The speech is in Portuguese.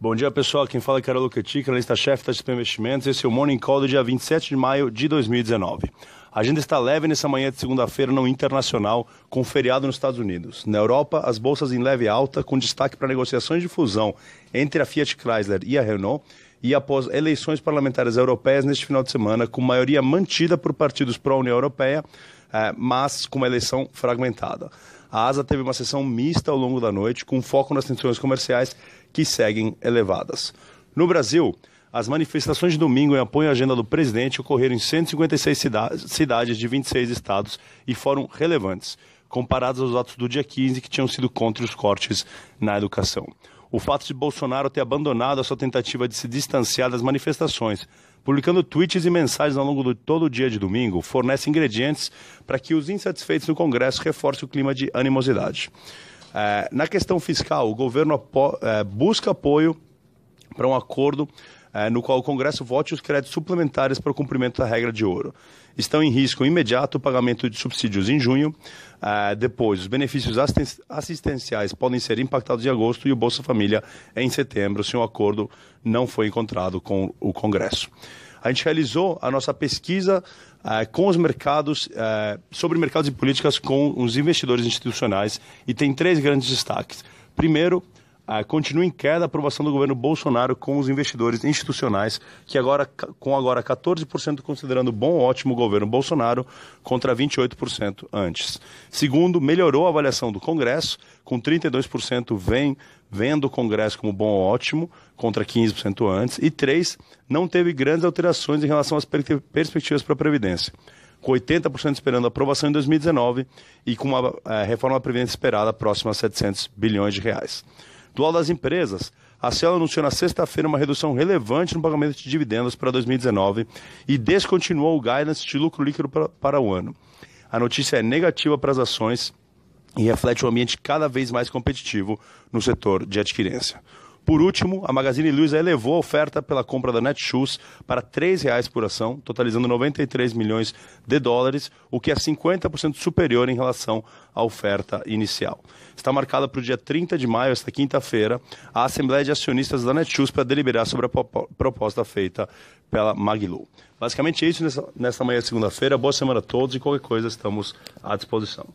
Bom dia, pessoal. Quem fala é Carol Ketic, analista-chefe da XP Investimentos. Esse é o Morning Call do dia 27 de maio de 2019. A agenda está leve nessa manhã de segunda-feira no internacional, com feriado nos Estados Unidos. Na Europa, as bolsas em leve alta, com destaque para negociações de fusão entre a Fiat Chrysler e a Renault, e após eleições parlamentares europeias neste final de semana, com maioria mantida por partidos pró-União Europeia, eh, mas com uma eleição fragmentada. A ASA teve uma sessão mista ao longo da noite, com foco nas tensões comerciais que seguem elevadas. No Brasil, as manifestações de domingo em apoio à agenda do presidente ocorreram em 156 cidades de 26 estados e foram relevantes, comparados aos atos do dia 15 que tinham sido contra os cortes na educação. O fato de Bolsonaro ter abandonado a sua tentativa de se distanciar das manifestações, publicando tweets e mensagens ao longo de todo o dia de domingo, fornece ingredientes para que os insatisfeitos no Congresso reforcem o clima de animosidade. É, na questão fiscal, o governo apo é, busca apoio para um acordo é, no qual o Congresso vote os créditos suplementares para o cumprimento da regra de ouro. Estão em risco imediato o pagamento de subsídios em junho. É, depois, os benefícios assistenciais podem ser impactados em agosto e o Bolsa Família em setembro, se um acordo não foi encontrado com o Congresso. A gente realizou a nossa pesquisa é, com os mercados, é, sobre mercados e políticas com os investidores institucionais e tem três grandes destaques. Primeiro, continua em queda a aprovação do governo Bolsonaro com os investidores institucionais, que agora com agora 14% considerando bom ou ótimo o governo Bolsonaro contra 28% antes. Segundo, melhorou a avaliação do Congresso, com 32% vem vendo o Congresso como bom ou ótimo, contra 15% antes. E três, não teve grandes alterações em relação às perspectivas para a Previdência com 80% esperando aprovação em 2019 e com uma é, reforma da Previdência esperada próxima a 700 bilhões de reais. Lado das empresas, a Cielo anunciou na sexta-feira uma redução relevante no pagamento de dividendos para 2019 e descontinuou o guidance de lucro líquido para o ano. A notícia é negativa para as ações e reflete um ambiente cada vez mais competitivo no setor de adquirência. Por último, a Magazine Luiza elevou a oferta pela compra da Netshoes para R$ 3,00 por ação, totalizando 93 milhões de dólares, o que é 50% superior em relação à oferta inicial. Está marcada para o dia 30 de maio, esta quinta-feira, a Assembleia de Acionistas da Netshoes para deliberar sobre a proposta feita pela Maglu. Basicamente é isso nessa, nessa manhã de segunda-feira. Boa semana a todos e qualquer coisa estamos à disposição.